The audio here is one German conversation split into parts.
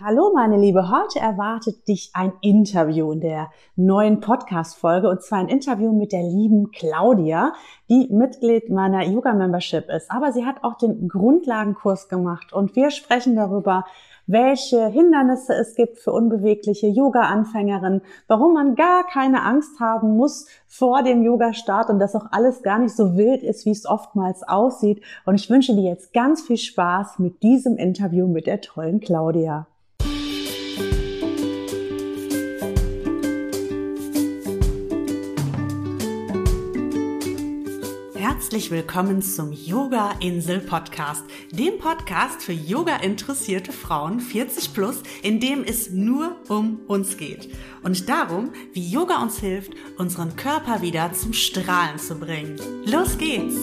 Hallo meine Liebe, heute erwartet dich ein Interview in der neuen Podcast-Folge und zwar ein Interview mit der lieben Claudia, die Mitglied meiner Yoga-Membership ist. Aber sie hat auch den Grundlagenkurs gemacht und wir sprechen darüber, welche Hindernisse es gibt für unbewegliche Yoga-Anfängerinnen, warum man gar keine Angst haben muss vor dem Yoga-Start und dass auch alles gar nicht so wild ist, wie es oftmals aussieht. Und ich wünsche dir jetzt ganz viel Spaß mit diesem Interview mit der tollen Claudia. Herzlich willkommen zum Yoga Insel Podcast, dem Podcast für Yoga interessierte Frauen 40 plus, in dem es nur um uns geht und darum, wie Yoga uns hilft, unseren Körper wieder zum Strahlen zu bringen. Los geht's!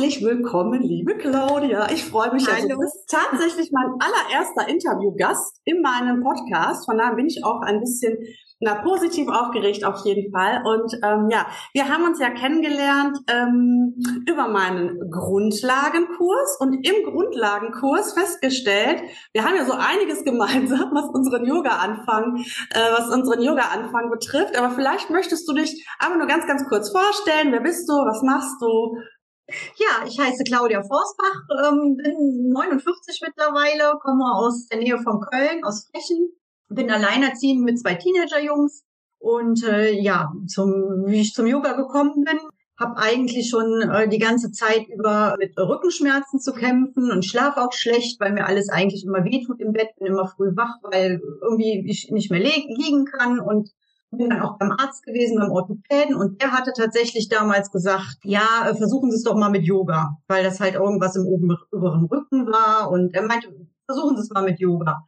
Herzlich willkommen, liebe Claudia. Ich freue mich. Also, du bist tatsächlich mein allererster Interviewgast in meinem Podcast. Von daher bin ich auch ein bisschen na, positiv aufgeregt auf jeden Fall. Und ähm, ja, wir haben uns ja kennengelernt ähm, über meinen Grundlagenkurs und im Grundlagenkurs festgestellt, wir haben ja so einiges gemeinsam, was unseren Yoga-Anfang, äh, was unseren Yoga-Anfang betrifft. Aber vielleicht möchtest du dich einfach nur ganz, ganz kurz vorstellen. Wer bist du? Was machst du? Ja, ich heiße Claudia Forsbach, ähm, bin 49 mittlerweile, komme aus der Nähe von Köln, aus Frechen, bin alleinerziehend mit zwei Teenagerjungs und äh, ja, zum, wie ich zum Yoga gekommen bin, habe eigentlich schon äh, die ganze Zeit über mit Rückenschmerzen zu kämpfen und schlaf auch schlecht, weil mir alles eigentlich immer wehtut im Bett, bin immer früh wach, weil irgendwie ich nicht mehr liegen kann und bin dann auch beim Arzt gewesen, beim Orthopäden. Und der hatte tatsächlich damals gesagt, ja, äh, versuchen Sie es doch mal mit Yoga, weil das halt irgendwas im oberen Rücken war. Und er meinte, versuchen Sie es mal mit Yoga.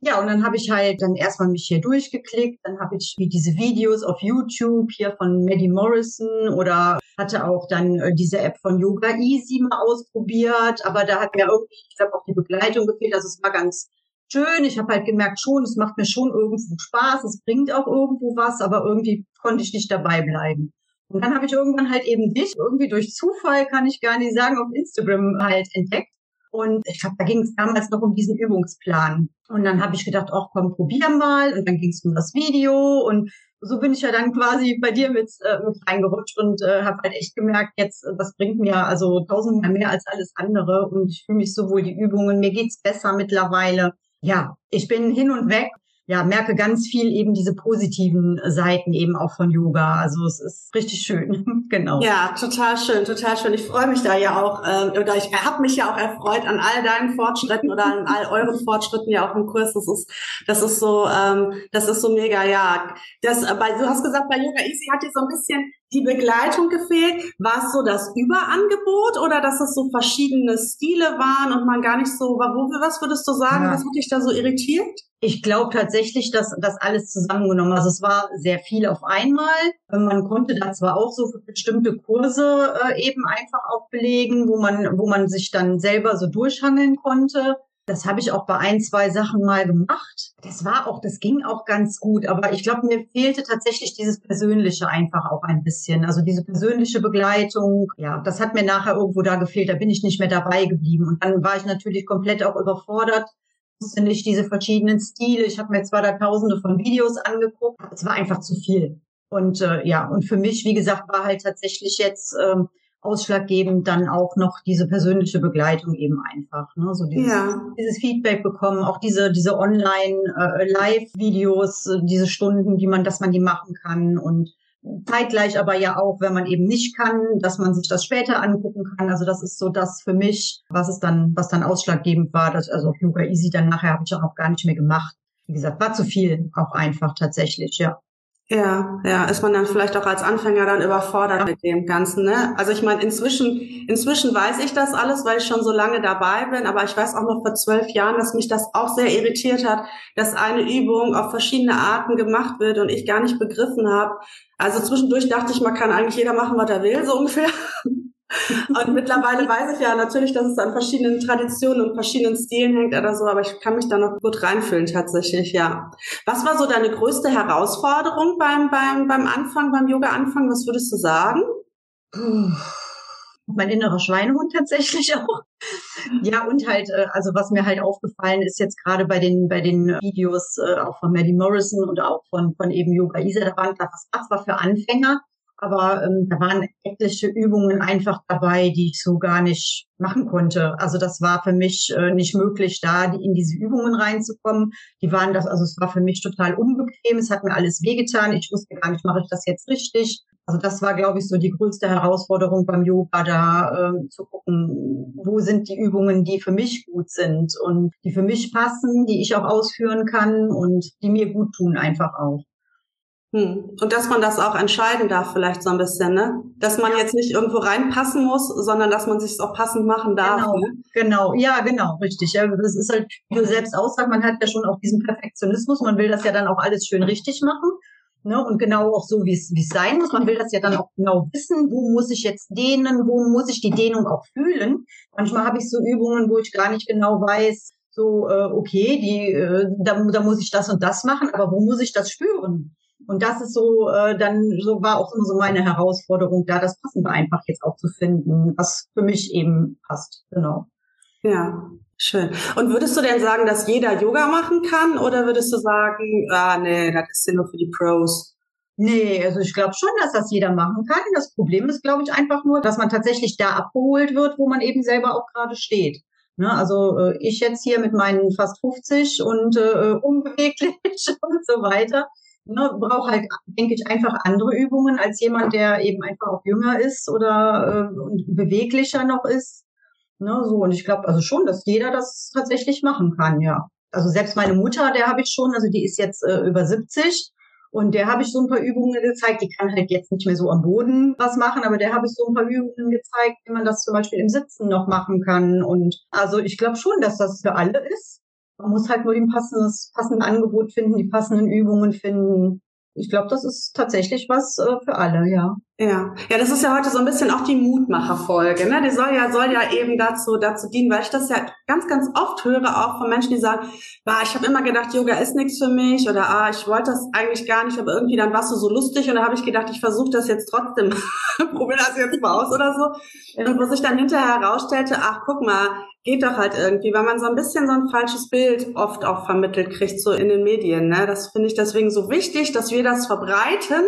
Ja, und dann habe ich halt dann erstmal mich hier durchgeklickt, dann habe ich diese Videos auf YouTube hier von Maddie Morrison oder hatte auch dann äh, diese App von Yoga Easy mal ausprobiert, aber da hat mir irgendwie, ich glaube, auch die Begleitung gefehlt, also es war ganz schön. Ich habe halt gemerkt, schon, es macht mir schon irgendwo Spaß, es bringt auch irgendwo was, aber irgendwie konnte ich nicht dabei bleiben. Und dann habe ich irgendwann halt eben dich, irgendwie durch Zufall, kann ich gar nicht sagen, auf Instagram halt entdeckt. Und ich glaube, da ging es damals noch um diesen Übungsplan. Und dann habe ich gedacht, ach komm, probier mal. Und dann ging es um das Video. Und so bin ich ja dann quasi bei dir mit, äh, mit reingerutscht und äh, habe halt echt gemerkt, jetzt, das bringt mir also tausendmal mehr als alles andere. Und ich fühle mich so wohl die Übungen. Mir geht's besser mittlerweile ja, ich bin hin und weg. Ja, merke ganz viel eben diese positiven Seiten eben auch von Yoga. Also es ist richtig schön, genau. Ja, total schön, total schön. Ich freue mich da ja auch, äh, oder ich habe mich ja auch erfreut an all deinen Fortschritten oder an all euren Fortschritten ja auch im Kurs. Das ist, das ist so, ähm, das ist so mega, ja. Das, äh, bei, du hast gesagt, bei Yoga Easy hat dir so ein bisschen die Begleitung gefehlt? War es so das Überangebot oder dass es so verschiedene Stile waren und man gar nicht so, was würdest du sagen, ja. was hat dich da so irritiert? Ich glaube tatsächlich, dass das alles zusammengenommen. Also es war sehr viel auf einmal. Man konnte da zwar auch so bestimmte Kurse äh, eben einfach auch belegen, wo man, wo man sich dann selber so durchhangeln konnte. Das habe ich auch bei ein, zwei Sachen mal gemacht. Das war auch, das ging auch ganz gut. Aber ich glaube, mir fehlte tatsächlich dieses Persönliche einfach auch ein bisschen. Also diese persönliche Begleitung. Ja, das hat mir nachher irgendwo da gefehlt. Da bin ich nicht mehr dabei geblieben. Und dann war ich natürlich komplett auch überfordert. Ich wusste nicht diese verschiedenen Stile. Ich habe mir zwar da tausende von Videos angeguckt. Es war einfach zu viel. Und äh, ja, und für mich, wie gesagt, war halt tatsächlich jetzt ähm, ausschlaggebend dann auch noch diese persönliche Begleitung eben einfach, ne? so dieses, ja. dieses Feedback bekommen, auch diese diese Online äh, Live-Videos, äh, diese Stunden, die man, dass man die machen kann und zeitgleich aber ja auch, wenn man eben nicht kann, dass man sich das später angucken kann. Also das ist so das für mich, was es dann, was dann ausschlaggebend war. Dass, also Yoga Easy dann nachher habe ich auch gar nicht mehr gemacht. Wie gesagt, war zu viel auch einfach tatsächlich, ja. Ja, ja, ist man dann vielleicht auch als Anfänger dann überfordert mit dem Ganzen, ne? Also ich meine, inzwischen, inzwischen weiß ich das alles, weil ich schon so lange dabei bin, aber ich weiß auch noch vor zwölf Jahren, dass mich das auch sehr irritiert hat, dass eine Übung auf verschiedene Arten gemacht wird und ich gar nicht begriffen habe. Also zwischendurch dachte ich, man kann eigentlich jeder machen, was er will, so ungefähr. Und mittlerweile weiß ich ja natürlich, dass es an verschiedenen Traditionen und verschiedenen Stilen hängt oder so, aber ich kann mich da noch gut reinfühlen tatsächlich, ja. Was war so deine größte Herausforderung beim, beim, beim Anfang, beim Yoga-Anfang? Was würdest du sagen? mein innerer Schweinehund tatsächlich auch. Ja, und halt, äh, also was mir halt aufgefallen ist jetzt gerade bei den, bei den Videos äh, auch von Maddie Morrison und auch von, von eben Yoga Isa, da waren das, das war für Anfänger aber ähm, da waren etliche Übungen einfach dabei, die ich so gar nicht machen konnte. Also das war für mich äh, nicht möglich, da in diese Übungen reinzukommen. Die waren das, also es war für mich total unbequem. Es hat mir alles wehgetan. Ich wusste gar nicht, mache ich das jetzt richtig. Also das war, glaube ich, so die größte Herausforderung beim Yoga, da äh, zu gucken, wo sind die Übungen, die für mich gut sind und die für mich passen, die ich auch ausführen kann und die mir gut tun einfach auch. Hm. Und dass man das auch entscheiden darf, vielleicht so ein bisschen, ne? Dass man jetzt nicht irgendwo reinpassen muss, sondern dass man sich auch passend machen darf. Genau, ne? genau, ja, genau, richtig. Ja, das ist halt, wie du selbst aussagst, man hat ja schon auch diesen Perfektionismus, man will das ja dann auch alles schön richtig machen. Ne, und genau auch so, wie es wie es sein muss. Man will das ja dann auch genau wissen, wo muss ich jetzt dehnen, wo muss ich die Dehnung auch fühlen. Manchmal habe ich so Übungen, wo ich gar nicht genau weiß, so, äh, okay, die, äh, da, da muss ich das und das machen, aber wo muss ich das spüren? Und das ist so, äh, dann so war auch immer so meine Herausforderung, da das Passende einfach jetzt auch zu finden, was für mich eben passt. Genau. Ja, schön. Und würdest du denn sagen, dass jeder Yoga machen kann oder würdest du sagen, ah nee, das ist ja nur für die Pros? Nee, also ich glaube schon, dass das jeder machen kann. Das Problem ist, glaube ich, einfach nur, dass man tatsächlich da abgeholt wird, wo man eben selber auch gerade steht. Ne, also äh, ich jetzt hier mit meinen fast 50 und äh, unbeweglich und so weiter ne, braucht halt, denke ich, einfach andere Übungen als jemand, der eben einfach auch jünger ist oder äh, beweglicher noch ist. Ne, so, und ich glaube also schon, dass jeder das tatsächlich machen kann, ja. Also selbst meine Mutter, der habe ich schon, also die ist jetzt äh, über 70 und der habe ich so ein paar Übungen gezeigt. Die kann halt jetzt nicht mehr so am Boden was machen, aber der habe ich so ein paar Übungen gezeigt, wie man das zum Beispiel im Sitzen noch machen kann. Und also ich glaube schon, dass das für alle ist. Man muss halt nur ein passendes, passende Angebot finden, die passenden Übungen finden. Ich glaube, das ist tatsächlich was äh, für alle, ja. Ja, ja, das ist ja heute so ein bisschen auch die Mutmacherfolge. Ne? Die soll ja, soll ja eben dazu, dazu dienen, weil ich das ja ganz, ganz oft höre, auch von Menschen, die sagen, bah, ich habe immer gedacht, Yoga ist nichts für mich oder ah, ich wollte das eigentlich gar nicht, aber irgendwie dann warst du so lustig und da habe ich gedacht, ich versuche das jetzt trotzdem, probiere das jetzt mal aus oder so. Und wo sich dann hinterher herausstellte, ach, guck mal, geht doch halt irgendwie, weil man so ein bisschen so ein falsches Bild oft auch vermittelt kriegt, so in den Medien. Ne? Das finde ich deswegen so wichtig, dass wir das verbreiten,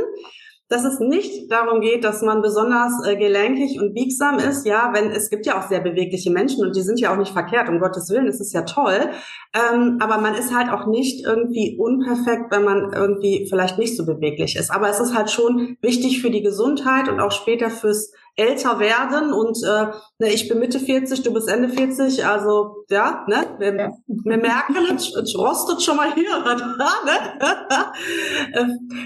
dass es nicht darum geht, dass man besonders äh, gelenkig und biegsam ist. Ja, wenn es gibt ja auch sehr bewegliche Menschen und die sind ja auch nicht verkehrt, um Gottes Willen, das ist ja toll. Ähm, aber man ist halt auch nicht irgendwie unperfekt, wenn man irgendwie vielleicht nicht so beweglich ist. Aber es ist halt schon wichtig für die Gesundheit und auch später fürs älter werden und äh, ne, ich bin Mitte 40, du bist Ende 40, also ja, ne, wir, ja. wir merken, es, es rostet schon mal hier, ne?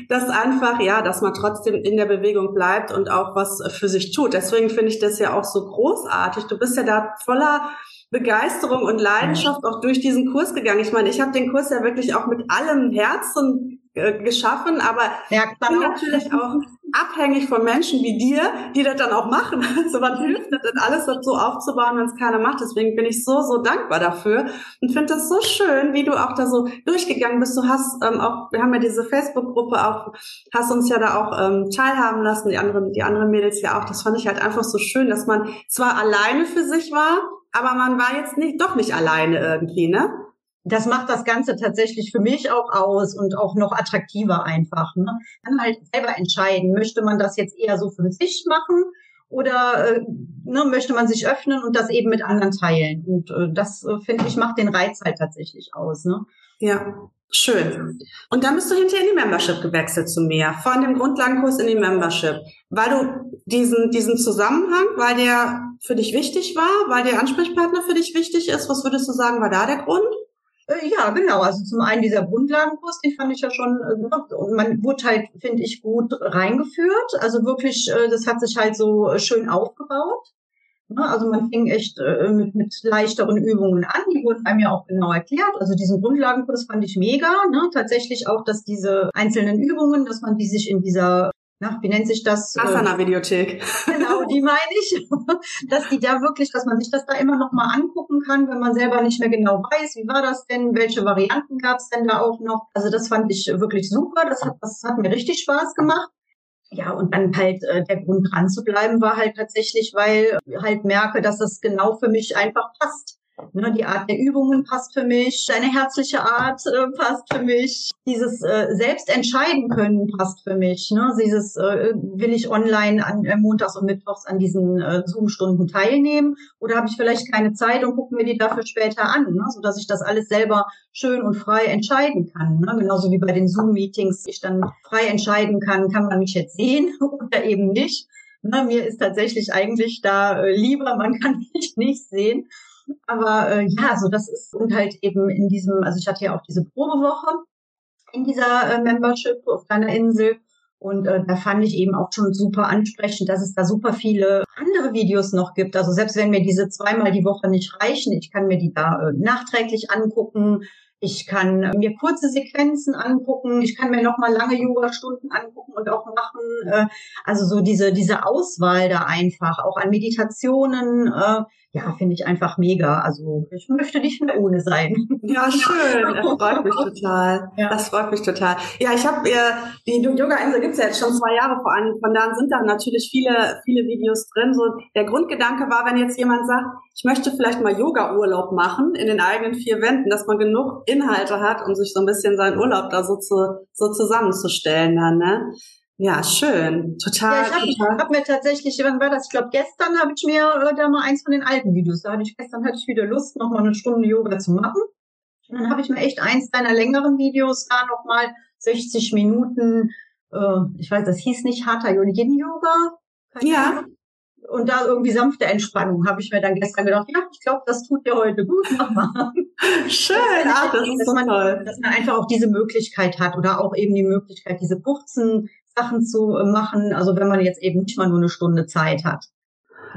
das einfach, ja, dass man trotzdem in der Bewegung bleibt und auch was für sich tut. Deswegen finde ich das ja auch so großartig. Du bist ja da voller Begeisterung und Leidenschaft auch durch diesen Kurs gegangen. Ich meine, ich habe den Kurs ja wirklich auch mit allem Herzen äh, geschaffen, aber ja, bin natürlich auch abhängig von Menschen wie dir, die das dann auch machen. Also man hilft das dann alles so aufzubauen, wenn es keiner macht. Deswegen bin ich so, so dankbar dafür und finde das so schön, wie du auch da so durchgegangen bist. Du hast ähm, auch, wir haben ja diese Facebook-Gruppe auch, hast uns ja da auch ähm, teilhaben lassen, die anderen, die anderen Mädels ja auch. Das fand ich halt einfach so schön, dass man zwar alleine für sich war, aber man war jetzt nicht, doch nicht alleine irgendwie, ne? Das macht das Ganze tatsächlich für mich auch aus und auch noch attraktiver einfach. Ne? Kann halt selber entscheiden, möchte man das jetzt eher so für sich machen oder äh, ne, möchte man sich öffnen und das eben mit anderen teilen. Und äh, das, äh, finde ich, macht den Reiz halt tatsächlich aus. Ne? Ja, schön. Und dann bist du hinterher in die Membership gewechselt zu mir, von dem Grundlagenkurs in die Membership, weil du diesen, diesen Zusammenhang, weil der für dich wichtig war, weil der Ansprechpartner für dich wichtig ist, was würdest du sagen, war da der Grund? Äh, ja, genau. Also zum einen dieser Grundlagenkurs, den fand ich ja schon, äh, und man wurde halt, finde ich, gut reingeführt. Also wirklich, äh, das hat sich halt so schön aufgebaut. Ne, also man fing echt mit, mit leichteren Übungen an, die wurden einem ja auch genau erklärt. Also diesen Grundlagenkurs fand ich mega. Ne? Tatsächlich auch, dass diese einzelnen Übungen, dass man die sich in dieser na, wie nennt sich das? Asana-Videothek. Genau, die meine ich. Dass die da wirklich, dass man sich das da immer noch mal angucken kann, wenn man selber nicht mehr genau weiß, wie war das denn, welche Varianten gab es denn da auch noch. Also das fand ich wirklich super. Das hat, das hat mir richtig Spaß gemacht. Ja, und dann halt äh, der Grund dran zu bleiben war halt tatsächlich, weil halt merke, dass es genau für mich einfach passt. Ne, die Art der Übungen passt für mich, deine herzliche Art äh, passt für mich, dieses äh, selbst entscheiden können passt für mich. Ne? Dieses äh, will ich online an äh, montags und mittwochs an diesen äh, Zoom-Stunden teilnehmen oder habe ich vielleicht keine Zeit und gucke mir die dafür später an, ne? so dass ich das alles selber schön und frei entscheiden kann. Ne? Genauso wie bei den Zoom-Meetings ich dann frei entscheiden kann, kann man mich jetzt sehen oder eben nicht. Ne? Mir ist tatsächlich eigentlich da äh, lieber, man kann mich nicht sehen. Aber äh, ja, so das ist und halt eben in diesem, also ich hatte ja auch diese Probewoche in dieser äh, Membership auf deiner Insel. Und äh, da fand ich eben auch schon super ansprechend, dass es da super viele andere Videos noch gibt. Also selbst wenn mir diese zweimal die Woche nicht reichen, ich kann mir die da äh, nachträglich angucken. Ich kann mir kurze Sequenzen angucken. Ich kann mir noch mal lange Yoga-Stunden angucken und auch machen. Äh, also so diese diese Auswahl da einfach, auch an Meditationen. Äh, ja, finde ich einfach mega. Also ich möchte nicht mehr ohne sein. Ja, schön. Das freut mich total. Ja. Das freut mich total. Ja, ich habe äh, die Yoga-Insel gibt's ja jetzt schon zwei Jahre vor allem. Von da sind da natürlich viele, viele Videos drin. So der Grundgedanke war, wenn jetzt jemand sagt, ich möchte vielleicht mal Yoga-Urlaub machen in den eigenen vier Wänden, dass man genug Inhalte hat, um sich so ein bisschen seinen Urlaub da so, zu, so zusammenzustellen dann, ne? Ja, schön. Total. Ja, ich habe hab mir tatsächlich, wann war das? Ich glaube, gestern habe ich mir äh, da mal eins von den alten Videos. Da hatte ich gestern hatte ich wieder Lust, noch mal eine Stunde Yoga zu machen. Und dann habe ich mir echt eins deiner längeren Videos da noch mal 60 Minuten. Äh, ich weiß, das hieß nicht Hatha Yin Yoga. Ja. Und da irgendwie sanfte Entspannung habe ich mir dann gestern gedacht, ja, ich glaube, das tut dir heute gut. Mach mal. Schön, das, Ach, das ist so man, toll. Dass man einfach auch diese Möglichkeit hat oder auch eben die Möglichkeit, diese kurzen Sachen zu äh, machen, also wenn man jetzt eben nicht mal nur eine Stunde Zeit hat.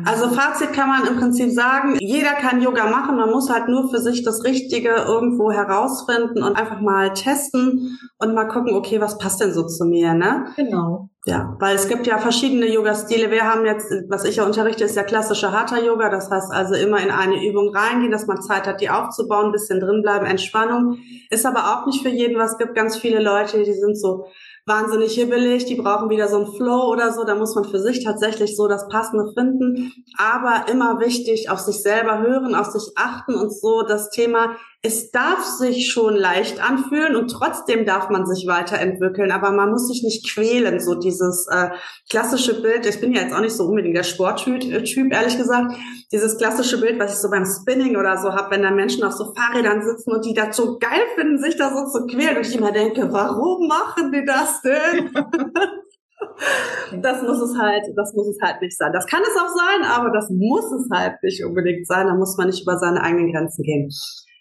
Also Fazit kann man im Prinzip sagen, jeder kann Yoga machen, man muss halt nur für sich das Richtige irgendwo herausfinden und einfach mal testen und mal gucken, okay, was passt denn so zu mir, ne? Genau. Ja, weil es gibt ja verschiedene Yoga-Stile. Wir haben jetzt, was ich ja unterrichte, ist ja klassische Hatha-Yoga. Das heißt also immer in eine Übung reingehen, dass man Zeit hat, die aufzubauen, ein bisschen drinbleiben, Entspannung. Ist aber auch nicht für jeden was. Es gibt ganz viele Leute, die sind so wahnsinnig hibbelig, die brauchen wieder so einen Flow oder so, da muss man für sich tatsächlich so das Passende finden, aber immer wichtig, auf sich selber hören, auf sich achten und so das Thema es darf sich schon leicht anfühlen und trotzdem darf man sich weiterentwickeln, aber man muss sich nicht quälen, so dieses äh, klassische Bild, ich bin ja jetzt auch nicht so unbedingt der Sporttyp, äh, ehrlich gesagt, dieses klassische Bild, was ich so beim Spinning oder so habe, wenn da Menschen auf so Fahrrädern sitzen und die das so geil finden, sich da so zu quälen und ich immer denke, warum machen die das denn? Das muss es halt, das muss es halt nicht sein. Das kann es auch sein, aber das muss es halt nicht unbedingt sein. Da muss man nicht über seine eigenen Grenzen gehen.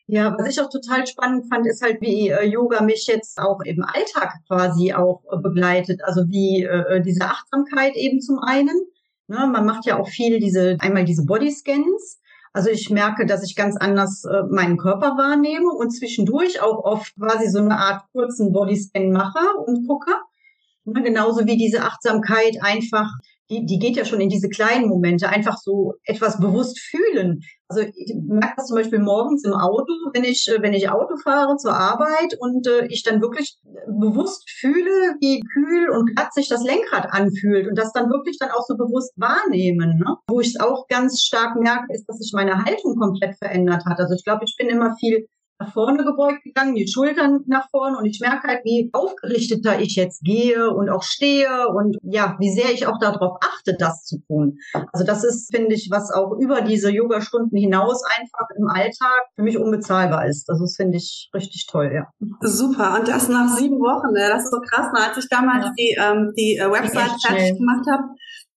Ja, was ich auch total spannend fand, ist halt, wie äh, Yoga mich jetzt auch im Alltag quasi auch äh, begleitet. Also wie äh, diese Achtsamkeit eben zum einen. Ne, man macht ja auch viel diese, einmal diese Bodyscans. Also ich merke, dass ich ganz anders äh, meinen Körper wahrnehme und zwischendurch auch oft quasi so eine Art kurzen Bodyscan mache und gucke. Ne, genauso wie diese Achtsamkeit einfach die, die geht ja schon in diese kleinen Momente, einfach so etwas bewusst fühlen. Also ich merke das zum Beispiel morgens im Auto, wenn ich, äh, wenn ich Auto fahre zur Arbeit und äh, ich dann wirklich bewusst fühle, wie kühl und glatt sich das Lenkrad anfühlt und das dann wirklich dann auch so bewusst wahrnehmen. Ne? Wo ich es auch ganz stark merke, ist, dass sich meine Haltung komplett verändert hat. Also ich glaube, ich bin immer viel nach vorne gebeugt gegangen, die Schultern nach vorne und ich merke halt, wie aufgerichteter ich jetzt gehe und auch stehe und ja, wie sehr ich auch darauf achte, das zu tun. Also das ist, finde ich, was auch über diese Yoga-Stunden hinaus einfach im Alltag für mich unbezahlbar ist. Das ist, finde ich, richtig toll, ja. Super. Und das nach sieben Wochen, ne? das ist so krass. Als ich damals ja. die, ähm, die äh, Website fertig gemacht habe,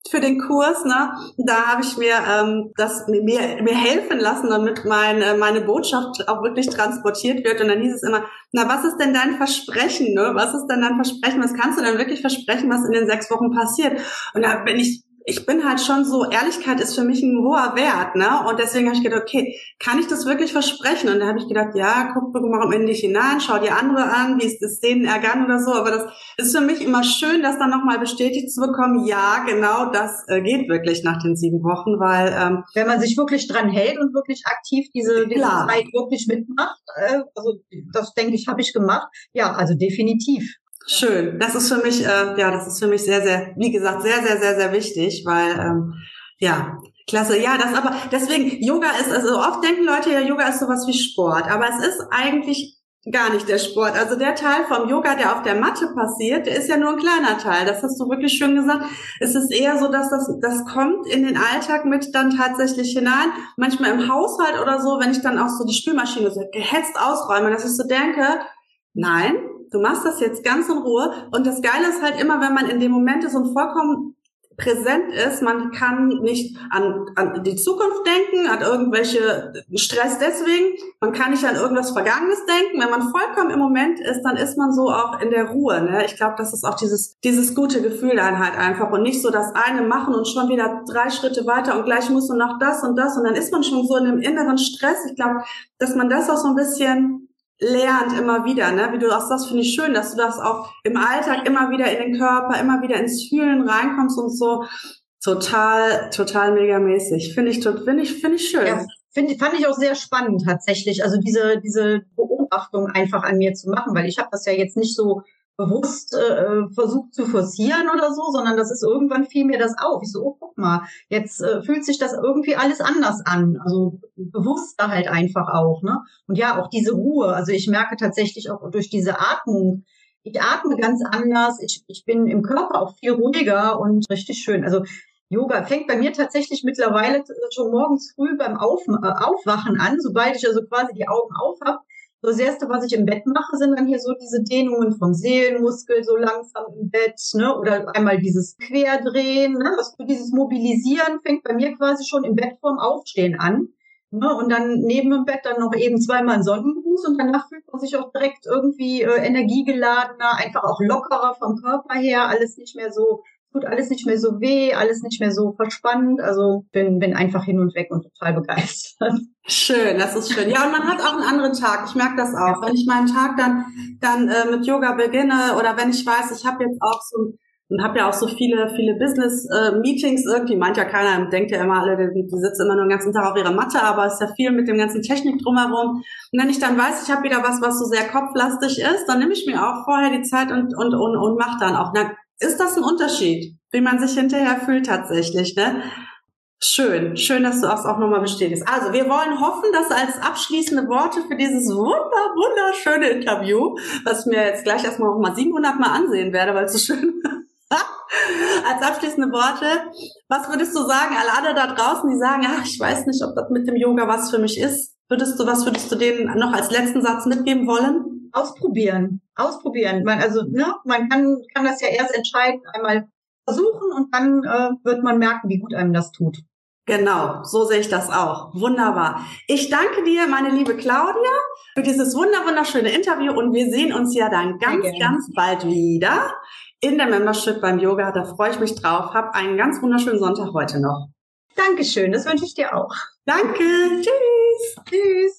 für den Kurs, ne? Da habe ich mir ähm, das mir, mir helfen lassen, damit mein, äh, meine Botschaft auch wirklich transportiert wird. Und dann hieß es immer, na, was ist denn dein Versprechen? Ne? Was ist denn dein Versprechen? Was kannst du denn wirklich versprechen, was in den sechs Wochen passiert? Und da bin ich ich bin halt schon so, Ehrlichkeit ist für mich ein hoher Wert, ne? Und deswegen habe ich gedacht, okay, kann ich das wirklich versprechen? Und da habe ich gedacht, ja, guck mal in dich hinein, schau die andere an, wie ist es denen ergangen oder so. Aber das ist für mich immer schön, das dann nochmal bestätigt zu bekommen, ja, genau das äh, geht wirklich nach den sieben Wochen, weil ähm, wenn man sich wirklich dran hält und wirklich aktiv diese, diese Zeit wirklich mitmacht, äh, also das denke ich, habe ich gemacht. Ja, also definitiv. Schön. Das ist für mich, äh, ja, das ist für mich sehr, sehr, wie gesagt, sehr, sehr, sehr, sehr wichtig, weil ähm, ja, klasse. Ja, das aber deswegen Yoga ist also oft denken Leute ja, Yoga ist sowas wie Sport, aber es ist eigentlich gar nicht der Sport. Also der Teil vom Yoga, der auf der Matte passiert, der ist ja nur ein kleiner Teil. Das hast du wirklich schön gesagt. Es ist eher so, dass das, das kommt in den Alltag mit dann tatsächlich hinein. Manchmal im Haushalt oder so, wenn ich dann auch so die Spülmaschine so gehetzt ausräume, dass ich so denke, nein, du machst das jetzt ganz in Ruhe. Und das Geile ist halt immer, wenn man in dem Moment ist und vollkommen präsent ist. Man kann nicht an, an die Zukunft denken, an irgendwelche Stress deswegen. Man kann nicht an irgendwas Vergangenes denken. Wenn man vollkommen im Moment ist, dann ist man so auch in der Ruhe. Ne? Ich glaube, das ist auch dieses, dieses gute Gefühl dann halt einfach und nicht so das eine machen und schon wieder drei Schritte weiter und gleich muss man noch das und das und dann ist man schon so in einem inneren Stress. Ich glaube, dass man das auch so ein bisschen lernt immer wieder, ne? Wie du sagst, finde ich schön, dass du das auch im Alltag immer wieder in den Körper, immer wieder ins Fühlen reinkommst und so. Total, total megamäßig. Finde ich, finde ich, finde ich schön. Ja, find, fand ich auch sehr spannend tatsächlich. Also diese, diese Beobachtung einfach an mir zu machen, weil ich habe das ja jetzt nicht so bewusst äh, versucht zu forcieren oder so, sondern das ist irgendwann fiel mir das auf. Ich so, oh, guck mal, jetzt äh, fühlt sich das irgendwie alles anders an. Also bewusster halt einfach auch, ne? Und ja, auch diese Ruhe. Also ich merke tatsächlich auch durch diese Atmung, ich atme ganz anders, ich, ich bin im Körper auch viel ruhiger und richtig schön. Also Yoga fängt bei mir tatsächlich mittlerweile schon morgens früh beim Auf, äh, Aufwachen an, sobald ich also quasi die Augen auf habe so das erste, was ich im Bett mache, sind dann hier so diese Dehnungen vom Seelenmuskel so langsam im Bett, ne? Oder einmal dieses Querdrehen, ne? Also dieses Mobilisieren fängt bei mir quasi schon im Bett vorm Aufstehen an. Ne? Und dann neben dem Bett dann noch eben zweimal ein Sonnengruß und danach fühlt man sich auch direkt irgendwie äh, energiegeladener, einfach auch lockerer vom Körper her, alles nicht mehr so tut alles nicht mehr so weh, alles nicht mehr so verspannt. Also bin, bin einfach hin und weg und total begeistert. Schön, das ist schön. Ja, und man hat auch einen anderen Tag. Ich merke das auch. Wenn ich meinen Tag dann, dann äh, mit Yoga beginne oder wenn ich weiß, ich habe jetzt auch so und habe ja auch so viele, viele Business-Meetings äh, irgendwie. Meint ja keiner, denkt ja immer alle, die, die sitzen immer nur den ganzen Tag auf ihrer Matte, aber es ist ja viel mit dem ganzen Technik drumherum. Und wenn ich dann weiß, ich habe wieder was, was so sehr kopflastig ist, dann nehme ich mir auch vorher die Zeit und, und, und, und mache dann auch. Na, ist das ein Unterschied, wie man sich hinterher fühlt tatsächlich, ne? Schön, schön, dass du das auch nochmal bestätigst. Also, wir wollen hoffen, dass als abschließende Worte für dieses wunder, wunderschöne Interview, was ich mir jetzt gleich erstmal noch mal 700 Mal ansehen werde, weil es so schön als abschließende Worte, was würdest du sagen, alle andere da draußen, die sagen, ach, ich weiß nicht, ob das mit dem Yoga was für mich ist, würdest du, was würdest du denen noch als letzten Satz mitgeben wollen? Ausprobieren, ausprobieren. Man, also ne, man kann, kann das ja erst entscheiden, einmal versuchen und dann äh, wird man merken, wie gut einem das tut. Genau, so sehe ich das auch. Wunderbar. Ich danke dir, meine liebe Claudia, für dieses wunder wunderschöne Interview und wir sehen uns ja dann ganz, ganz bald wieder in der Membership beim Yoga. Da freue ich mich drauf. Hab einen ganz wunderschönen Sonntag heute noch. Dankeschön, das wünsche ich dir auch. Danke, tschüss. Tschüss.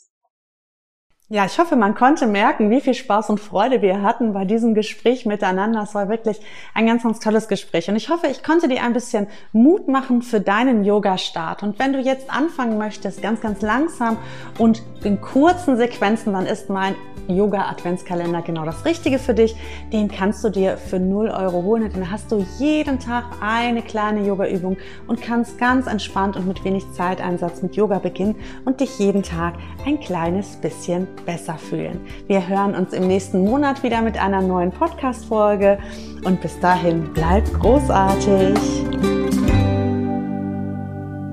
Ja, ich hoffe, man konnte merken, wie viel Spaß und Freude wir hatten bei diesem Gespräch miteinander. Es war wirklich ein ganz, ganz tolles Gespräch. Und ich hoffe, ich konnte dir ein bisschen Mut machen für deinen Yoga-Start. Und wenn du jetzt anfangen möchtest, ganz, ganz langsam und in kurzen Sequenzen, dann ist mein Yoga-Adventskalender genau das Richtige für dich. Den kannst du dir für 0 Euro holen. Dann hast du jeden Tag eine kleine Yoga-Übung und kannst ganz entspannt und mit wenig Zeiteinsatz mit Yoga beginnen und dich jeden Tag ein kleines bisschen besser fühlen. Wir hören uns im nächsten Monat wieder mit einer neuen Podcast-Folge und bis dahin bleib großartig.